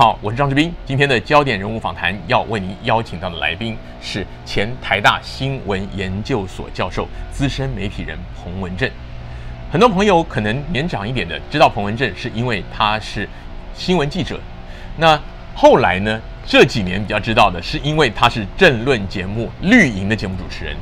好，我是张志斌。今天的焦点人物访谈要为您邀请到的来宾是前台大新闻研究所教授、资深媒体人彭文正。很多朋友可能年长一点的知道彭文正，是因为他是新闻记者。那后来呢，这几年比较知道的是因为他是政论节目《绿营》的节目主持人。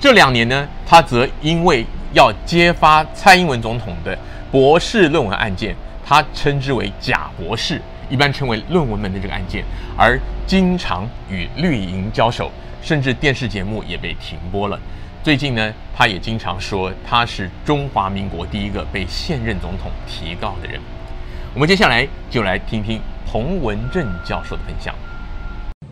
这两年呢，他则因为要揭发蔡英文总统的博士论文案件，他称之为“假博士”。一般称为论文门的这个案件，而经常与绿营交手，甚至电视节目也被停播了。最近呢，他也经常说他是中华民国第一个被现任总统提告的人。我们接下来就来听听彭文正教授的分享。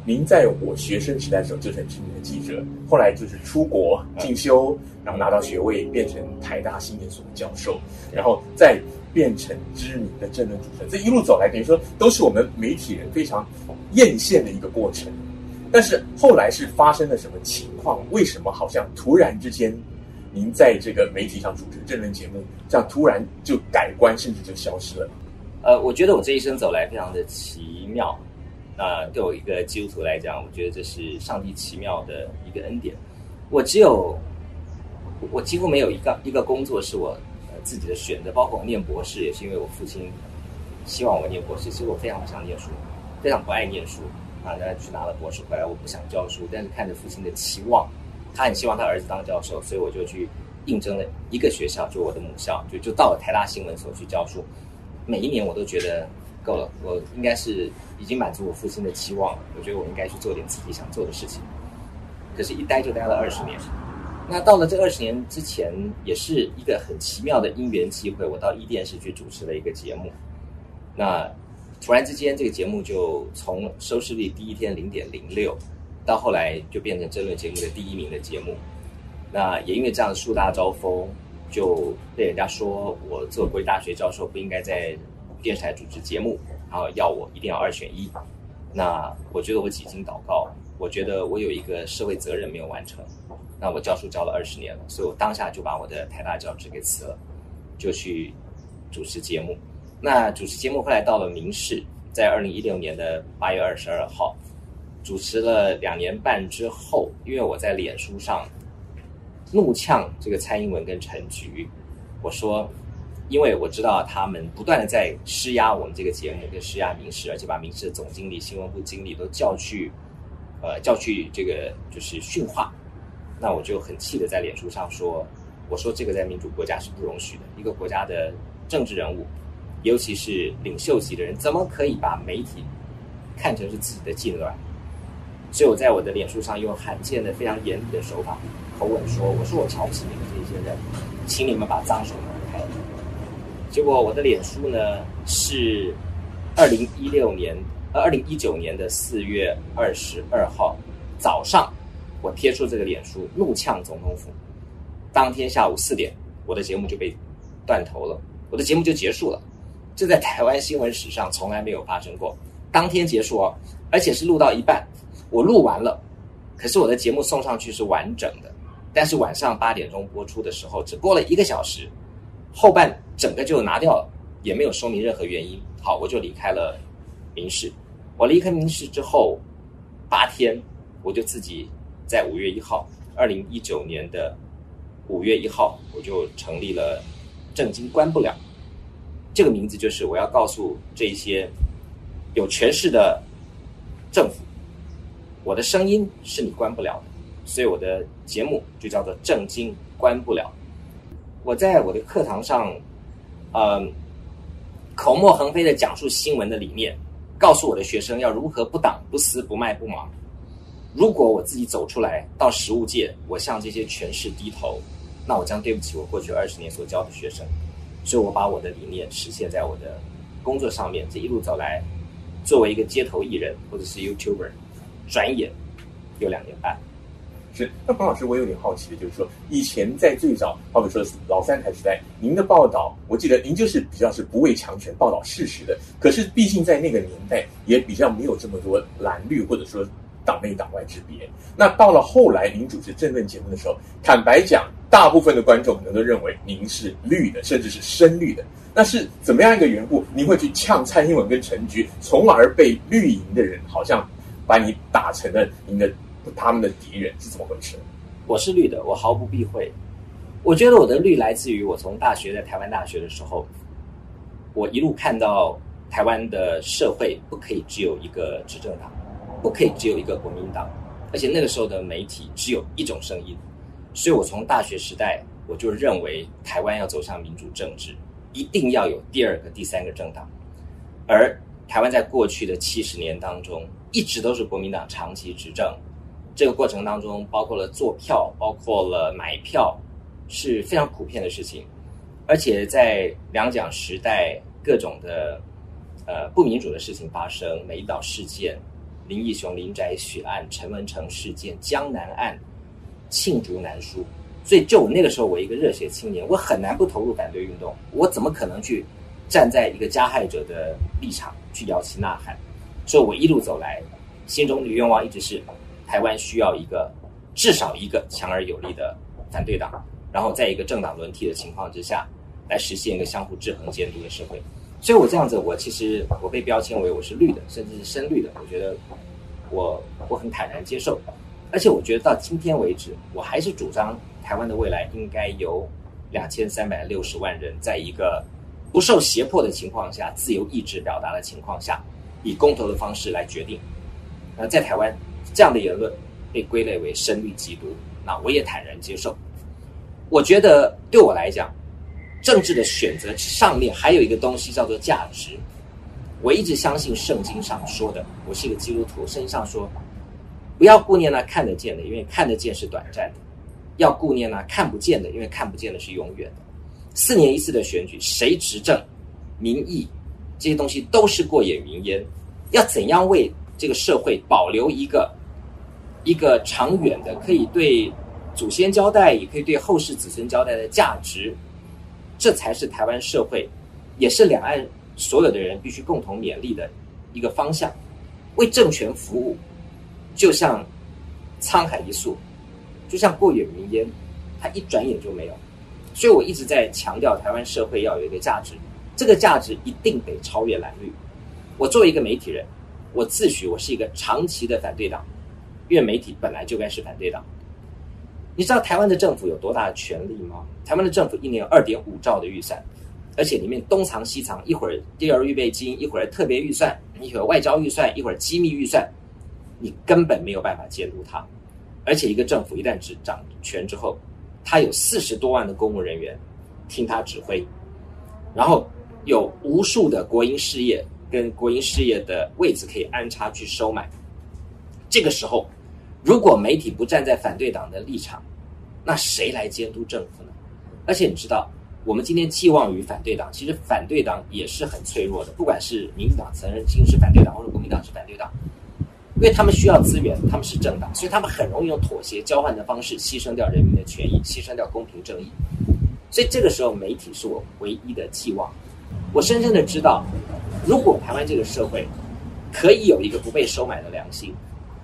您在我学生时代的时候就是很知名的记者，后来就是出国进修，然后拿到学位，变成台大新闻所的教授，然后在。变成知名的政论主持人，这一路走来，等于说都是我们媒体人非常艳羡的一个过程。但是后来是发生了什么情况？为什么好像突然之间，您在这个媒体上主持政论节目，这样突然就改观，甚至就消失了？呃，我觉得我这一生走来非常的奇妙。那对我一个基督徒来讲，我觉得这是上帝奇妙的一个恩典。我只有，我几乎没有一个一个工作是我。自己的选择，包括我念博士，也是因为我父亲希望我念博士。其实我非常不想念书，非常不爱念书啊。然后去拿了博士回来，我不想教书，但是看着父亲的期望，他很希望他儿子当教授，所以我就去应征了一个学校，就我的母校，就就到了台大新闻所去教书。每一年我都觉得够了，我应该是已经满足我父亲的期望了。我觉得我应该去做点自己想做的事情。可是，一待就待了二十年。那到了这二十年之前，也是一个很奇妙的因缘机会，我到一电视去主持了一个节目。那突然之间，这个节目就从收视率第一天零点零六，到后来就变成争论节目的第一名的节目。那也因为这样树大招风，就被人家说我做国立大学教授不应该在电视台主持节目，然后要我一定要二选一。那我觉得我几经祷告，我觉得我有一个社会责任没有完成。那我教书教了二十年了，所以我当下就把我的台大教职给辞了，就去主持节目。那主持节目后来到了民视，在二零一六年的八月二十二号，主持了两年半之后，因为我在脸书上怒呛这个蔡英文跟陈菊，我说，因为我知道他们不断的在施压我们这个节目，跟施压民视，而且把民视的总经理、新闻部经理都叫去，呃，叫去这个就是训话。那我就很气的在脸书上说，我说这个在民主国家是不容许的。一个国家的政治人物，尤其是领袖级的人，怎么可以把媒体看成是自己的痙攣？所以我在我的脸书上用罕见的、非常严厉的手法口吻说：“我说我瞧不起你们这些人，请你们把脏手拿开。”结果我的脸书呢是二零一六年呃二零一九年的四月二十二号早上。我贴出这个脸书，怒呛总统府。当天下午四点，我的节目就被断头了，我的节目就结束了。这在台湾新闻史上从来没有发生过。当天结束哦，而且是录到一半，我录完了，可是我的节目送上去是完整的，但是晚上八点钟播出的时候，只播了一个小时，后半整个就拿掉了，也没有说明任何原因。好，我就离开了民视。我离开民视之后八天，我就自己。在五月一号，二零一九年的五月一号，我就成立了“正经关不了”这个名字，就是我要告诉这些有权势的政府，我的声音是你关不了的，所以我的节目就叫做“正经关不了”。我在我的课堂上，呃，口沫横飞的讲述新闻的理念，告诉我的学生要如何不挡不撕不卖不忙。如果我自己走出来到实务界，我向这些权势低头，那我将对不起我过去二十年所教的学生。所以我把我的理念实现在我的工作上面。这一路走来，作为一个街头艺人或者是 YouTuber，转眼有两年半。是，那黄老师，我有点好奇的就是说，以前在最早，好比说老三台时代，您的报道，我记得您就是比较是不畏强权、报道事实的。可是毕竟在那个年代，也比较没有这么多蓝绿，或者说。党内党外之别。那到了后来，您主持政论节目的时候，坦白讲，大部分的观众可能都认为您是绿的，甚至是深绿的。那是怎么样一个缘故？您会去呛蔡英文跟陈菊，从而被绿营的人好像把你打成了您的他们的敌人，是怎么回事？我是绿的，我毫不避讳。我觉得我的绿来自于我从大学在台湾大学的时候，我一路看到台湾的社会不可以只有一个执政党，不可以只有一个国民党。而且那个时候的媒体只有一种声音，所以我从大学时代我就认为台湾要走向民主政治，一定要有第二个、第三个政党。而台湾在过去的七十年当中，一直都是国民党长期执政，这个过程当中包括了做票，包括了买票，是非常普遍的事情。而且在两蒋时代，各种的呃不民主的事情发生，美岛事件。林义雄、林宅血案、陈文成事件、江南案、罄竹难书，所以就我那个时候，我一个热血青年，我很难不投入反对运动。我怎么可能去站在一个加害者的立场去摇旗呐喊？所以我一路走来，心中的愿望一直是：台湾需要一个至少一个强而有力的反对党，然后在一个政党轮替的情况之下，来实现一个相互制衡监督的社会。所以，我这样子，我其实我被标签为我是绿的，甚至是深绿的。我觉得我我很坦然接受，而且我觉得到今天为止，我还是主张台湾的未来应该由两千三百六十万人在一个不受胁迫的情况下，自由意志表达的情况下，以公投的方式来决定。那在台湾这样的言论被归类为深绿极毒，那我也坦然接受。我觉得对我来讲。政治的选择上面还有一个东西叫做价值。我一直相信圣经上说的，我是一个基督徒，圣经上说，不要顾念那看得见的，因为看得见是短暂的；要顾念那看不见的，因为看不见的是永远的。四年一次的选举，谁执政，民意这些东西都是过眼云烟。要怎样为这个社会保留一个一个长远的，可以对祖先交代，也可以对后世子孙交代的价值？这才是台湾社会，也是两岸所有的人必须共同勉励的一个方向。为政权服务，就像沧海一粟，就像过眼云烟，它一转眼就没有。所以我一直在强调，台湾社会要有一个价值，这个价值一定得超越蓝绿。我作为一个媒体人，我自诩我是一个长期的反对党，因为媒体本来就该是反对党。你知道台湾的政府有多大的权力吗？台湾的政府一年有二点五兆的预算，而且里面东藏西藏，一会儿第二预备金，一会儿特别预算，一会儿外交预算，一会儿机密预算，你根本没有办法监督它。而且一个政府一旦执掌权之后，他有四十多万的公务人员听他指挥，然后有无数的国营事业跟国营事业的位置可以安插去收买。这个时候，如果媒体不站在反对党的立场，那谁来监督政府呢？而且你知道，我们今天寄望于反对党，其实反对党也是很脆弱的。不管是民进党曾经是反对党，或者国民党是反对党，因为他们需要资源，他们是政党，所以他们很容易用妥协交换的方式牺牲掉人民的权益，牺牲掉公平正义。所以这个时候，媒体是我唯一的寄望。我深深的知道，如果台湾这个社会可以有一个不被收买的良心，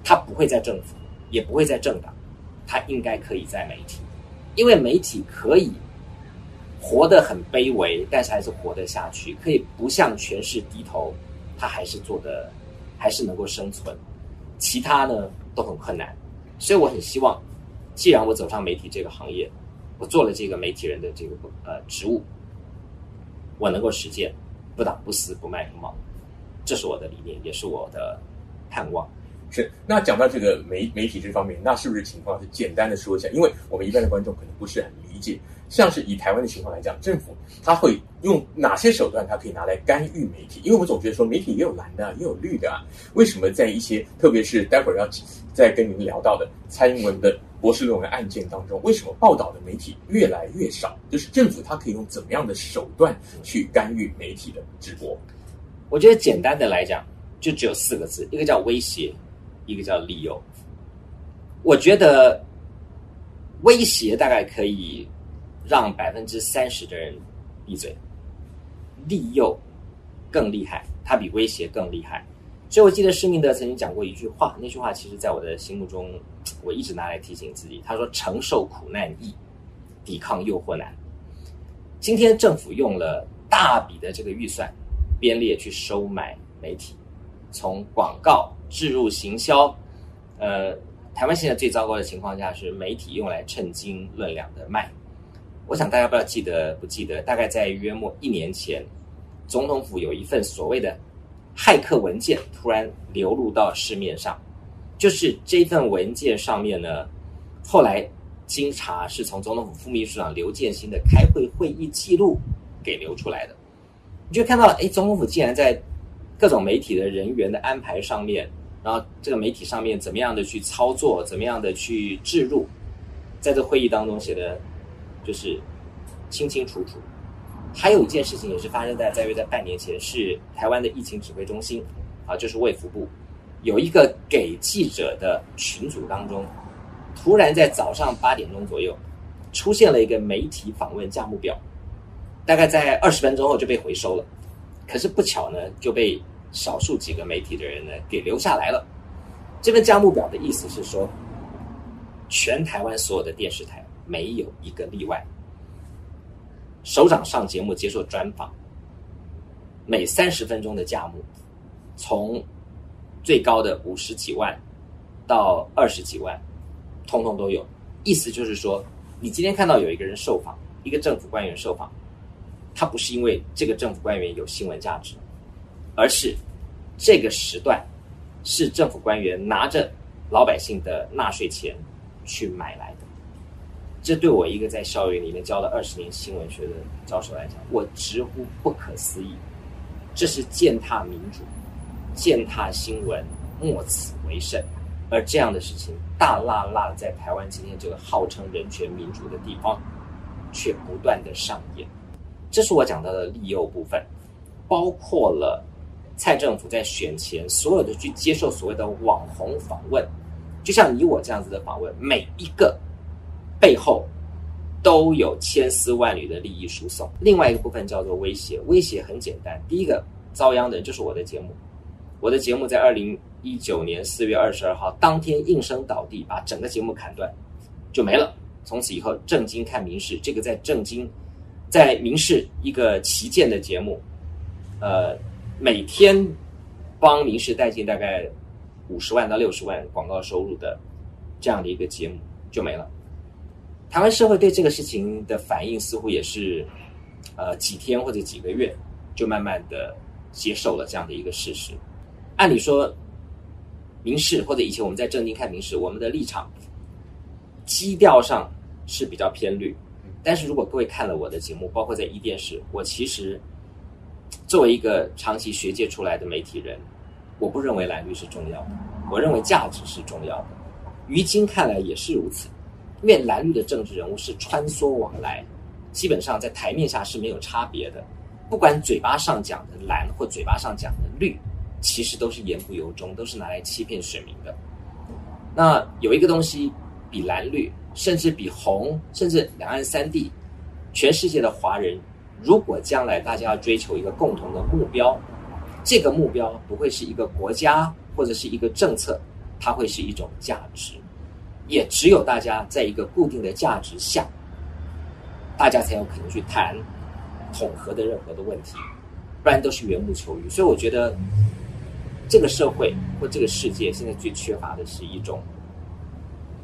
它不会在政府。也不会在政党，他应该可以在媒体，因为媒体可以活得很卑微，但是还是活得下去，可以不向权势低头，他还是做的，还是能够生存。其他呢都很困难，所以我很希望，既然我走上媒体这个行业，我做了这个媒体人的这个呃职务，我能够实践不打不私不卖不忙，这是我的理念，也是我的盼望。是，那讲到这个媒媒体这方面，那是不是情况是简单的说一下？因为我们一般的观众可能不是很理解。像是以台湾的情况来讲，政府他会用哪些手段，他可以拿来干预媒体？因为我们总觉得说媒体也有蓝的，也有绿的啊。为什么在一些，特别是待会儿要再跟您聊到的蔡英文的博士论文案件当中，为什么报道的媒体越来越少？就是政府他可以用怎么样的手段去干预媒体的直播？我觉得简单的来讲，就只有四个字，一个叫威胁。一个叫利诱，我觉得威胁大概可以让百分之三十的人闭嘴，利诱更厉害，它比威胁更厉害。所以我记得施明德曾经讲过一句话，那句话其实在我的心目中，我一直拿来提醒自己。他说：“承受苦难易，抵抗诱惑难。今天政府用了大笔的这个预算，编列去收买媒体，从广告、置入、行销，呃，台湾现在最糟糕的情况下是媒体用来称斤论两的卖。我想大家不知道记得不记得，大概在约莫一年前，总统府有一份所谓的骇客文件突然流入到市面上，就是这份文件上面呢，后来经查是从总统府副秘书长刘建新的开会会议记录给流出来的，你就看到哎，总统府竟然在各种媒体的人员的安排上面，然后这个媒体上面怎么样的去操作，怎么样的去置入，在这会议当中写的。就是清清楚楚。还有一件事情也是发生在在约在半年前，是台湾的疫情指挥中心啊，就是卫福部有一个给记者的群组当中，突然在早上八点钟左右出现了一个媒体访问价目表，大概在二十分钟后就被回收了。可是不巧呢，就被少数几个媒体的人呢给留下来了。这份价目表的意思是说，全台湾所有的电视台。没有一个例外。首长上节目接受专访，每三十分钟的价目，从最高的五十几万到二十几万，通通都有。意思就是说，你今天看到有一个人受访，一个政府官员受访，他不是因为这个政府官员有新闻价值，而是这个时段是政府官员拿着老百姓的纳税钱去买来。这对我一个在校园里面教了二十年新闻学的教授来讲，我直呼不可思议。这是践踏民主、践踏新闻，莫此为甚。而这样的事情，大辣辣的在台湾今天这个号称人权民主的地方，却不断的上演。这是我讲到的利诱部分，包括了蔡政府在选前所有的去接受所谓的网红访问，就像你我这样子的访问，每一个。背后都有千丝万缕的利益输送。另外一个部分叫做威胁，威胁很简单。第一个遭殃的人就是我的节目，我的节目在二零一九年四月二十二号当天应声倒地，把整个节目砍断，就没了。从此以后，正经看民事这个在正经，在民事一个旗舰的节目，呃，每天帮民事带进大概五十万到六十万广告收入的这样的一个节目就没了。台湾社会对这个事情的反应似乎也是，呃，几天或者几个月就慢慢的接受了这样的一个事实。按理说，民视或者以前我们在正经看民视，我们的立场基调上是比较偏绿。但是如果各位看了我的节目，包括在一电视，我其实作为一个长期学界出来的媒体人，我不认为蓝绿是重要的，我认为价值是重要的。于今看来也是如此。因为蓝绿的政治人物是穿梭往来，基本上在台面下是没有差别的。不管嘴巴上讲的蓝或嘴巴上讲的绿，其实都是言不由衷，都是拿来欺骗选民的。那有一个东西比蓝绿，甚至比红，甚至两岸三地，全世界的华人，如果将来大家要追求一个共同的目标，这个目标不会是一个国家或者是一个政策，它会是一种价值。也只有大家在一个固定的价值下，大家才有可能去谈统合的任何的问题，不然都是缘木求鱼。所以我觉得，这个社会或这个世界现在最缺乏的是一种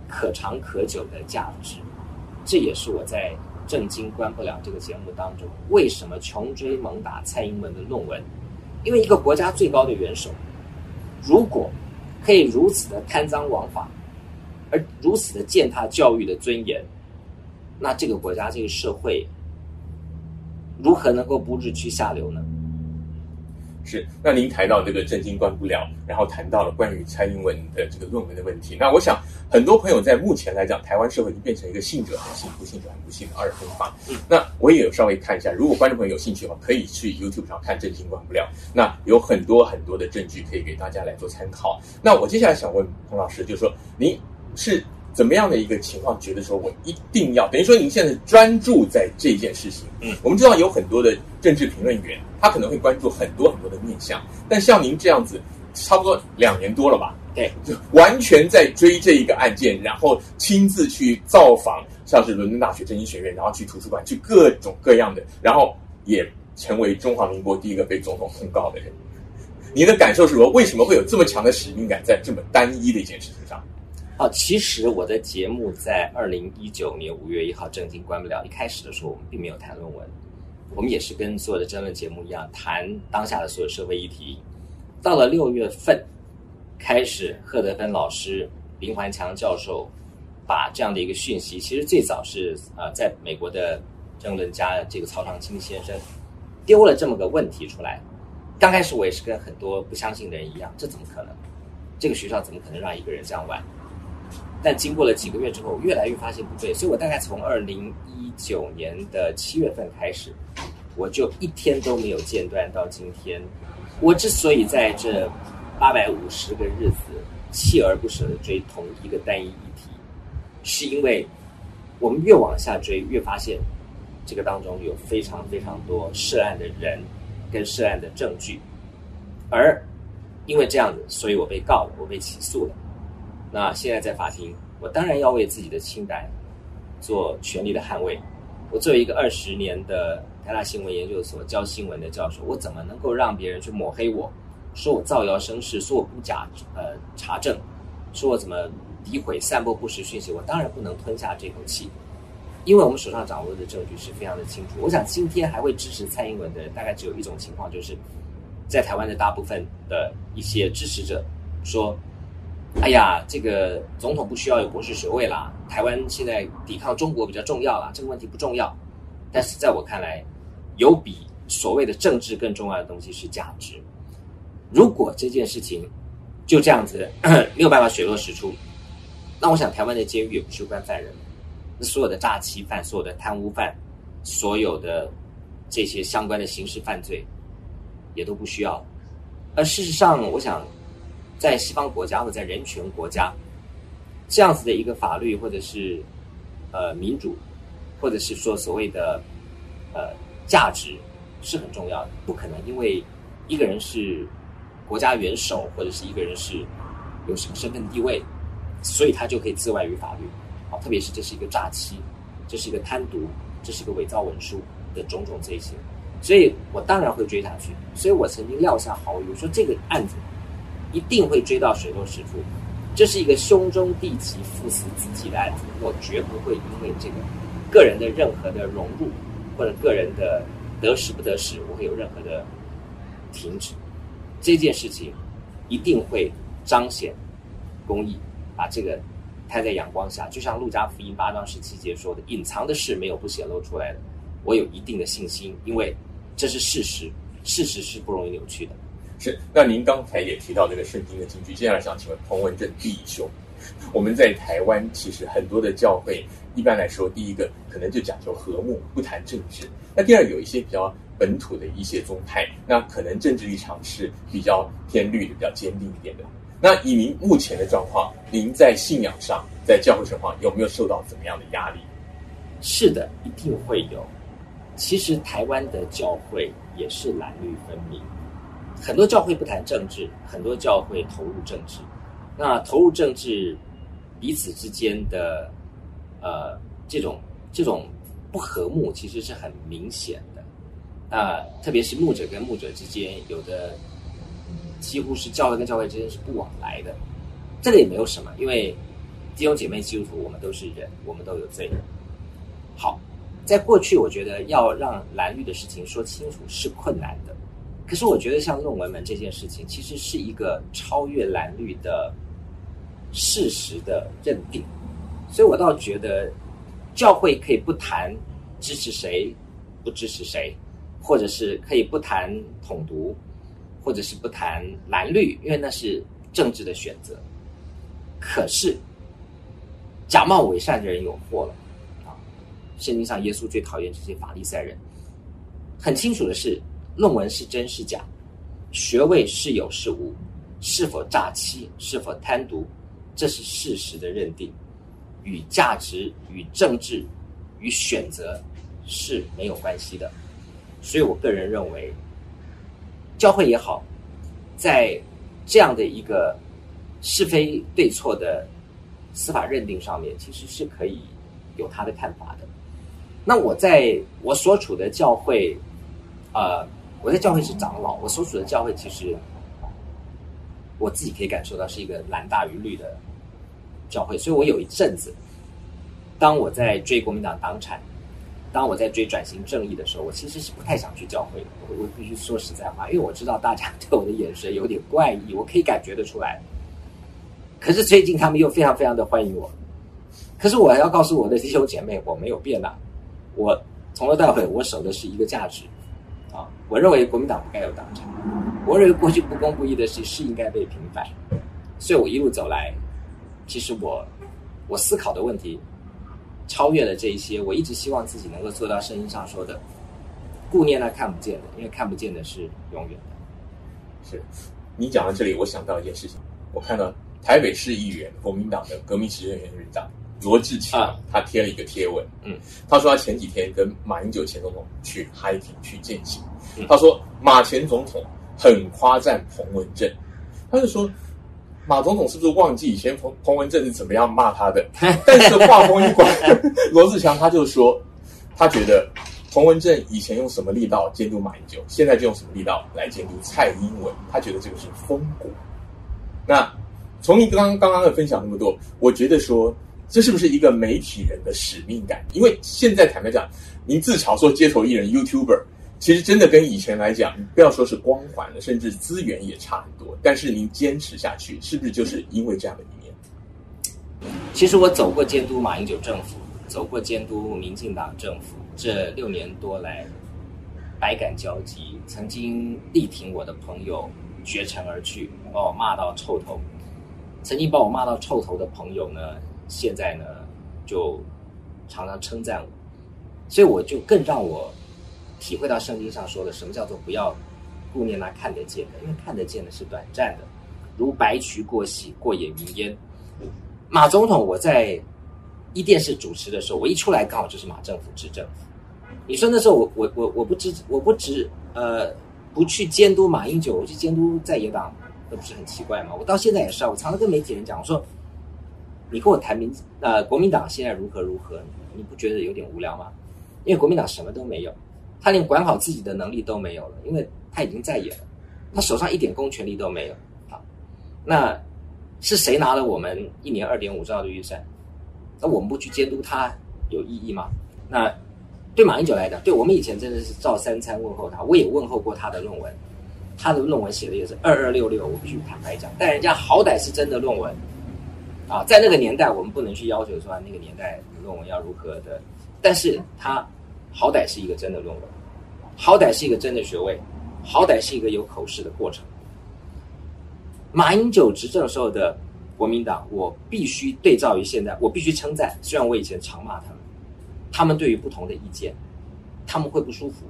可长可久的价值。这也是我在《正经关不了》这个节目当中，为什么穷追猛打蔡英文的论文？因为一个国家最高的元首，如果可以如此的贪赃枉法。而如此的践踏教育的尊严，那这个国家、这个社会如何能够不日趋下流呢？是。那您谈到这个正经关不了，然后谈到了关于蔡英文的这个论文的问题。那我想，很多朋友在目前来讲，台湾社会已经变成一个信者很信，不信者很不信的二分法。嗯。那我也有稍微看一下，如果观众朋友有兴趣的话，可以去 YouTube 上看正经关不了。那有很多很多的证据可以给大家来做参考。那我接下来想问彭老师，就是说您。是怎么样的一个情况？觉得说我一定要等于说，您现在专注在这件事情。嗯，我们知道有很多的政治评论员，他可能会关注很多很多的面向。但像您这样子，差不多两年多了吧，对，就完全在追这一个案件，然后亲自去造访，像是伦敦大学政经学院，然后去图书馆，去各种各样的，然后也成为中华民国第一个被总统控告的人。你的感受是什么？为什么会有这么强的使命感在这么单一的一件事情上？哦，其实我的节目在二零一九年五月一号正经关不了。一开始的时候，我们并没有谈论文，我们也是跟所有的争论节目一样，谈当下的所有社会议题。到了六月份，开始贺德芬老师、林环强教授把这样的一个讯息，其实最早是呃，在美国的政论家这个曹长青先生丢了这么个问题出来。刚开始我也是跟很多不相信的人一样，这怎么可能？这个学校怎么可能让一个人这样玩？但经过了几个月之后，越来越发现不对，所以我大概从二零一九年的七月份开始，我就一天都没有间断到今天。我之所以在这八百五十个日子锲而不舍地追同一个单一议题，是因为我们越往下追，越发现这个当中有非常非常多涉案的人。跟涉案的证据，而因为这样子，所以我被告了，我被起诉了。那现在在法庭，我当然要为自己的清白做全力的捍卫。我作为一个二十年的台大新闻研究所教新闻的教授，我怎么能够让别人去抹黑我，说我造谣生事，说我不假呃查证，说我怎么诋毁、散播不实讯息？我当然不能吞下这口气。因为我们手上掌握的证据是非常的清楚，我想今天还会支持蔡英文的人，大概只有一种情况，就是在台湾的大部分的一些支持者说：“哎呀，这个总统不需要有博士学位啦，台湾现在抵抗中国比较重要啦，这个问题不重要。”但是在我看来，有比所谓的政治更重要的东西是价值。如果这件事情就这样子没有办法水落石出，那我想台湾的监狱也不是关犯人。那所有的诈欺犯、所有的贪污犯、所有的这些相关的刑事犯罪，也都不需要。而事实上，我想，在西方国家或者在人权国家，这样子的一个法律，或者是呃民主，或者是说所谓的呃价值，是很重要的。不可能因为一个人是国家元首，或者是一个人是有什么身份地位，所以他就可以自外于法律。啊，特别是这是一个诈欺，这是一个贪渎，这是一个伪造文书的种种这些，所以我当然会追下去。所以我曾经撂下豪语，说这个案子一定会追到水落石出。这是一个兄终弟及、父死子继的案子，我绝不会因为这个个人的任何的融入或者个人的得失不得失，我会有任何的停止。这件事情一定会彰显公义，把这个。摊在阳光下，就像路加福音八章十七节说的：“隐藏的事没有不显露出来的。”我有一定的信心，因为这是事实，事实是不容易扭曲的。是。那您刚才也提到这个圣经的金句，接下来想请问彭文正弟兄，我们在台湾其实很多的教会，一般来说，第一个可能就讲究和睦，不谈政治；那第二，有一些比较本土的一些宗派，那可能政治立场是比较偏绿的，比较坚定一点的。那以您目前的状况，您在信仰上，在教会生活有没有受到怎么样的压力？是的，一定会有。其实台湾的教会也是蓝绿分明，很多教会不谈政治，很多教会投入政治。那投入政治，彼此之间的呃这种这种不和睦，其实是很明显的。那特别是牧者跟牧者之间，有的。几乎是教会跟教会之间是不往来的，这个也没有什么，因为弟兄姐妹基督徒，我们都是人，我们都有罪。好，在过去，我觉得要让蓝绿的事情说清楚是困难的，可是我觉得像论文门这件事情，其实是一个超越蓝绿的事实的认定，所以我倒觉得教会可以不谈支持谁，不支持谁，或者是可以不谈统独。或者是不谈蓝绿，因为那是政治的选择。可是假冒伪善的人有祸了啊！圣经上耶稣最讨厌这些法利赛人。很清楚的是，论文是真是假，学位是有是无，是否诈欺，是否贪渎，这是事实的认定，与价值、与政治、与选择是没有关系的。所以我个人认为。教会也好，在这样的一个是非对错的司法认定上面，其实是可以有他的看法的。那我在我所处的教会，呃，我在教会是长老，我所处的教会其实我自己可以感受到是一个蓝大于绿的教会，所以我有一阵子，当我在追国民党党产。当我在追转型正义的时候，我其实是不太想去教会的。我我必须说实在话，因为我知道大家 对我的眼神有点怪异，我可以感觉得出来。可是最近他们又非常非常的欢迎我。可是我还要告诉我的弟兄姐妹，我没有变啊！我从头到尾我守的是一个价值！我认为国民党不该有党产，我认为过去不公不义的事是应该被平反。所以我一路走来，其实我我思考的问题。超越了这一些，我一直希望自己能够做到声音上说的，顾念那看不见的，因为看不见的是永远的。是，你讲到这里，我想到一件事情，我看到台北市议员国民党的革命实政院院长罗志强，啊、他贴了一个贴文，嗯，他说他前几天跟马英九前总统去 hiking 去践行，嗯、他说马前总统很夸赞彭文正，他就说。马总统是不是忘记以前彭彭文正是怎么样骂他的？但是话锋一转，罗志强他就说，他觉得彭文正以前用什么力道监督马英九，现在就用什么力道来监督蔡英文，他觉得这个是风骨。那从你刚刚刚刚的分享那么多，我觉得说，这是不是一个媒体人的使命感？因为现在坦白讲，您自嘲说街头艺人 YouTuber。其实真的跟以前来讲，不要说是光环了，甚至资源也差很多。但是您坚持下去，是不是就是因为这样的一面？其实我走过监督马英九政府，走过监督民进党政府，这六年多来，百感交集。曾经力挺我的朋友绝尘而去，把我骂到臭头；曾经把我骂到臭头的朋友呢，现在呢就常常称赞我，所以我就更让我。体会到圣经上说的什么叫做不要顾念那看得见的，因为看得见的是短暂的，如白驹过隙，过眼云烟。马总统，我在一电视主持的时候，我一出来刚好就是马政府执政。你说那时候我我我我不知我不知呃不去监督马英九，我去监督在野党，那不是很奇怪吗？我到现在也是啊，我常常跟媒体人讲，我说你跟我谈民呃国民党现在如何如何，你不觉得有点无聊吗？因为国民党什么都没有。他连管好自己的能力都没有了，因为他已经在野了，他手上一点公权力都没有。好，那是谁拿了我们一年二点五兆的预算？那我们不去监督他有意义吗？那对马英九来讲，对我们以前真的是照三餐问候他，我也问候过他的论文，他的论文写的也是二二六六，我必须坦白讲，但人家好歹是真的论文啊，在那个年代，我们不能去要求说那个年代论文要如何的，但是他。好歹是一个真的论文，好歹是一个真的学位，好歹是一个有口试的过程。马英九执政时候的国民党，我必须对照于现在，我必须称赞。虽然我以前常骂他们，他们对于不同的意见，他们会不舒服，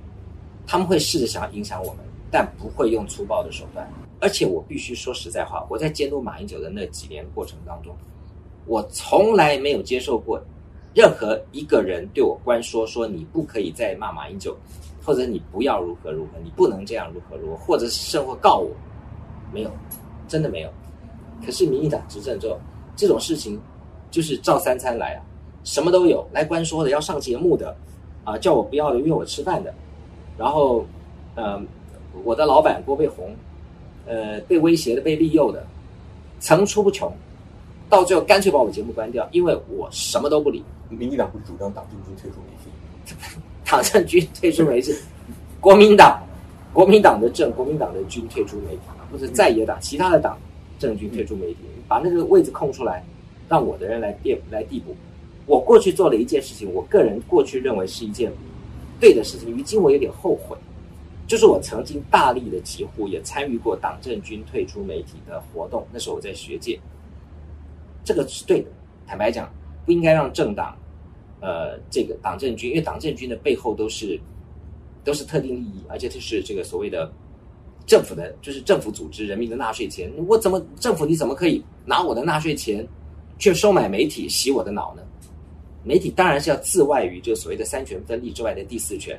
他们会试着想要影响我们，但不会用粗暴的手段。而且我必须说实在话，我在监督马英九的那几年过程当中，我从来没有接受过。任何一个人对我关说说，你不可以再骂马英九，或者你不要如何如何，你不能这样如何如何，或者是甚或告我，没有，真的没有。可是民进党执政之后，这种事情就是照三餐来啊，什么都有，来关说的，要上节目的，啊，叫我不要约我吃饭的，然后，呃，我的老板郭背红，呃，被威胁的，被利诱的，层出不穷，到最后干脆把我节目关掉，因为我什么都不理。民进党不是主张党政军退出媒体，党政军退出媒体，国民党，国民党的政，国民党的军退出媒体，不是在野党，其他的党政军退出媒体，把那个位置空出来，让我的人来垫来递补。我过去做了一件事情，我个人过去认为是一件对的事情，如今我有点后悔，就是我曾经大力的疾呼，也参与过党政军退出媒体的活动，那时候我在学界，这个是对的，坦白讲。不应该让政党，呃，这个党政军，因为党政军的背后都是都是特定利益，而且这是这个所谓的政府的，就是政府组织人民的纳税钱。我怎么政府你怎么可以拿我的纳税钱去收买媒体洗我的脑呢？媒体当然是要自外于这所谓的三权分立之外的第四权。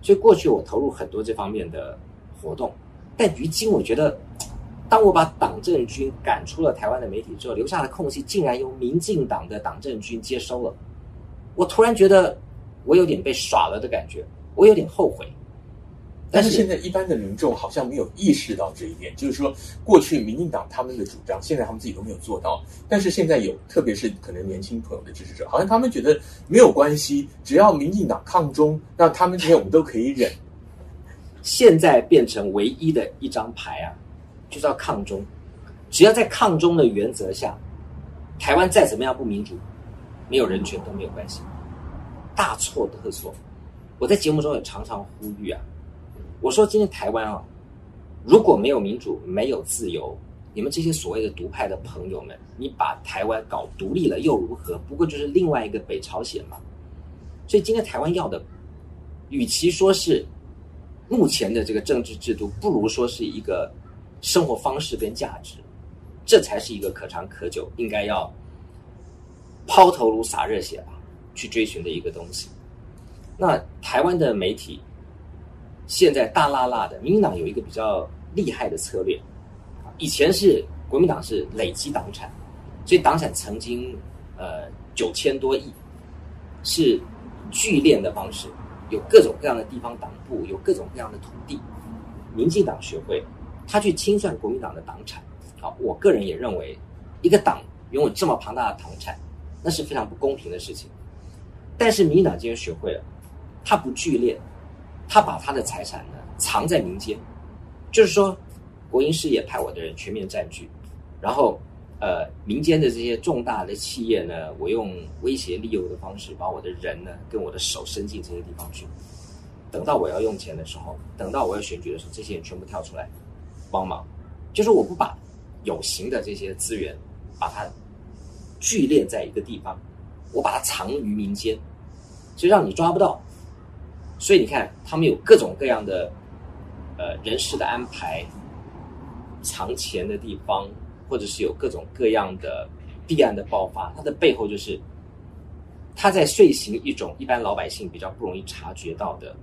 所以过去我投入很多这方面的活动，但于今我觉得当我把党政军赶出了台湾的媒体之后，留下的空隙竟然由民进党的党政军接收了。我突然觉得我有点被耍了的感觉，我有点后悔。但是现在一般的民众好像没有意识到这一点，就是说过去民进党他们的主张，现在他们自己都没有做到。但是现在有，特别是可能年轻朋友的支持者，好像他们觉得没有关系，只要民进党抗中，那他们这些我们都可以忍。现在变成唯一的一张牌啊，就是要抗中。只要在抗中的原则下，台湾再怎么样不民主，没有人权都没有关系。大错特错！我在节目中也常常呼吁啊。我说：“今天台湾啊，如果没有民主、没有自由，你们这些所谓的独派的朋友们，你把台湾搞独立了又如何？不过就是另外一个北朝鲜嘛。所以今天台湾要的，与其说是目前的这个政治制度，不如说是一个生活方式跟价值，这才是一个可长可久、应该要抛头颅洒热血吧去追寻的一个东西。那台湾的媒体。”现在大辣辣的，民进党有一个比较厉害的策略，以前是国民党是累积党产，所以党产曾经呃九千多亿，是聚敛的方式，有各种各样的地方党部，有各种各样的土地。民进党学会他去清算国民党的党产，好，我个人也认为，一个党拥有这么庞大的党产，那是非常不公平的事情。但是民进党今天学会了，他不聚敛。他把他的财产呢藏在民间，就是说，国营事业派我的人全面占据，然后，呃，民间的这些重大的企业呢，我用威胁利诱的方式把我的人呢跟我的手伸进这些地方去，等到我要用钱的时候，等到我要选举的时候，这些人全部跳出来帮忙，就是我不把有形的这些资源把它聚敛在一个地方，我把它藏于民间，就让你抓不到。所以你看，他们有各种各样的，呃，人事的安排，藏钱的地方，或者是有各种各样的弊案的爆发，它的背后就是他在遂行一种一般老百姓比较不容易察觉到的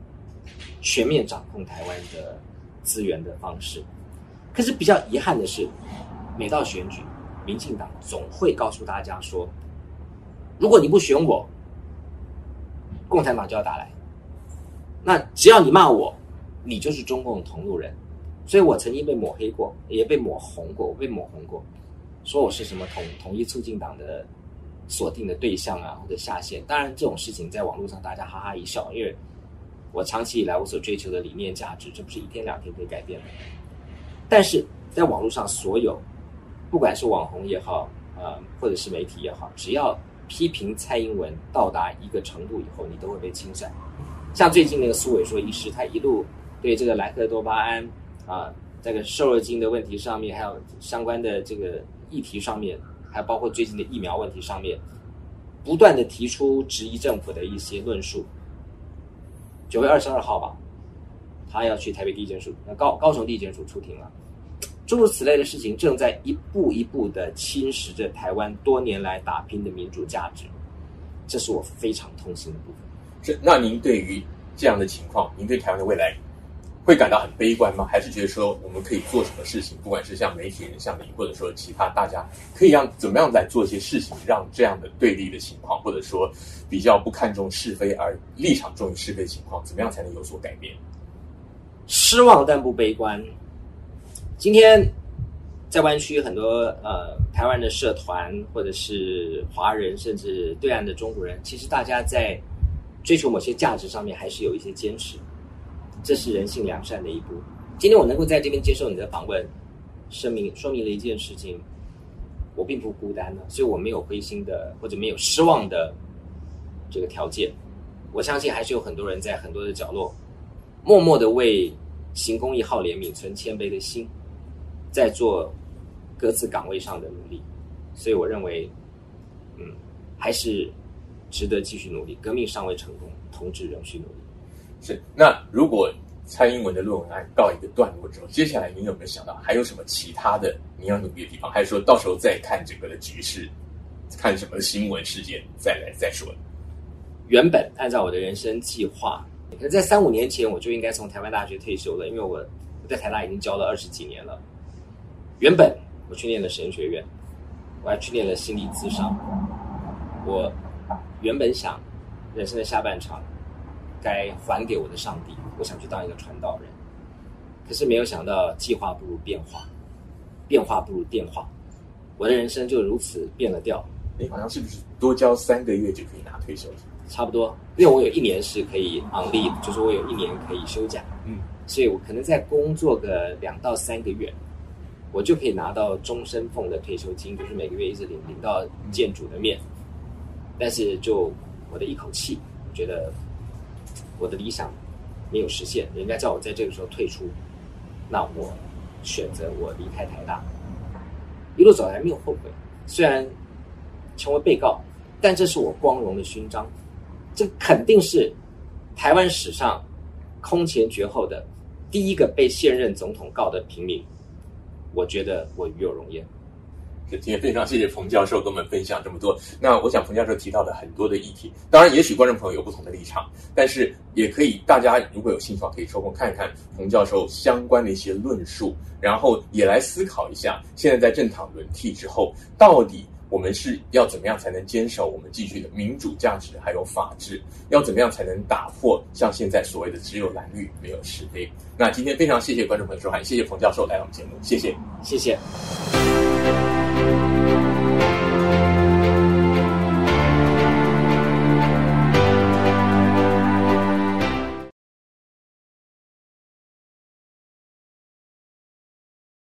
全面掌控台湾的资源的方式。可是比较遗憾的是，每到选举，民进党总会告诉大家说，如果你不选我，共产党就要打来。那只要你骂我，你就是中共的同路人，所以我曾经被抹黑过，也被抹红过，我被抹红过，说我是什么统统一促进党的锁定的对象啊，或者下线。当然这种事情在网络上大家哈哈一笑，因为我长期以来我所追求的理念价值，这不是一天两天可以改变的。但是在网络上，所有不管是网红也好，呃，或者是媒体也好，只要批评蔡英文到达一个程度以后，你都会被清算。像最近那个苏伟说医师，他一路对这个莱克多巴胺啊，这个瘦肉精的问题上面，还有相关的这个议题上面，还包括最近的疫苗问题上面，不断的提出质疑政府的一些论述。九月二十二号吧，他要去台北地检署，那高高雄地检署出庭了。诸如此类的事情，正在一步一步的侵蚀着台湾多年来打拼的民主价值，这是我非常痛心的部分。是，那您对于这样的情况，您对台湾的未来会感到很悲观吗？还是觉得说我们可以做什么事情？不管是像媒体人、像您，或者说其他大家，可以让怎么样来做一些事情，让这样的对立的情况，或者说比较不看重是非而立场重于是非的情况，怎么样才能有所改变？失望但不悲观。今天在湾区很多呃台湾的社团，或者是华人，甚至对岸的中国人，其实大家在。追求某些价值上面还是有一些坚持，这是人性良善的一步。今天我能够在这边接受你的访问，声明说明了一件事情，我并不孤单呢，所以我没有灰心的或者没有失望的这个条件。我相信还是有很多人在很多的角落，默默的为行公益、好怜悯、存谦卑的心，在做各自岗位上的努力。所以我认为，嗯，还是。值得继续努力，革命尚未成功，同志仍需努力。是，那如果蔡英文的论文案告一个段落之后，接下来您有没有想到还有什么其他的你要努力的地方？还是说到时候再看整个的局势，看什么新闻事件再来再说？原本按照我的人生计划，在三五年前我就应该从台湾大学退休了，因为我我在台大已经教了二十几年了。原本我去念了神学院，我还去念了心理咨商。我原本想人生的下半场该还给我的上帝，我想去当一个传道人。可是没有想到，计划不如变化，变化不如电话，我的人生就如此变了调。你好像是不是多交三个月就可以拿退休金？差不多，因为我有一年是可以 on leave，就是我有一年可以休假。嗯，所以我可能再工作个两到三个月，我就可以拿到终身俸的退休金，就是每个月一直领领到见主的面。但是就我的一口气，我觉得我的理想没有实现，人家叫我在这个时候退出。那我选择我离开台大，一路走来没有后悔。虽然成为被告，但这是我光荣的勋章。这肯定是台湾史上空前绝后的第一个被现任总统告的平民。我觉得我与有荣焉。今天非常谢谢彭教授跟我们分享这么多。那我想彭教授提到的很多的议题，当然也许观众朋友有不同的立场，但是也可以大家如果有兴趣的话，可以抽空看一看彭教授相关的一些论述，然后也来思考一下，现在在政党轮替之后，到底我们是要怎么样才能坚守我们继续的民主价值还有法治？要怎么样才能打破像现在所谓的只有蓝绿没有是非？那今天非常谢谢观众朋友收看，谢谢彭教授来我们节目，谢谢，谢谢。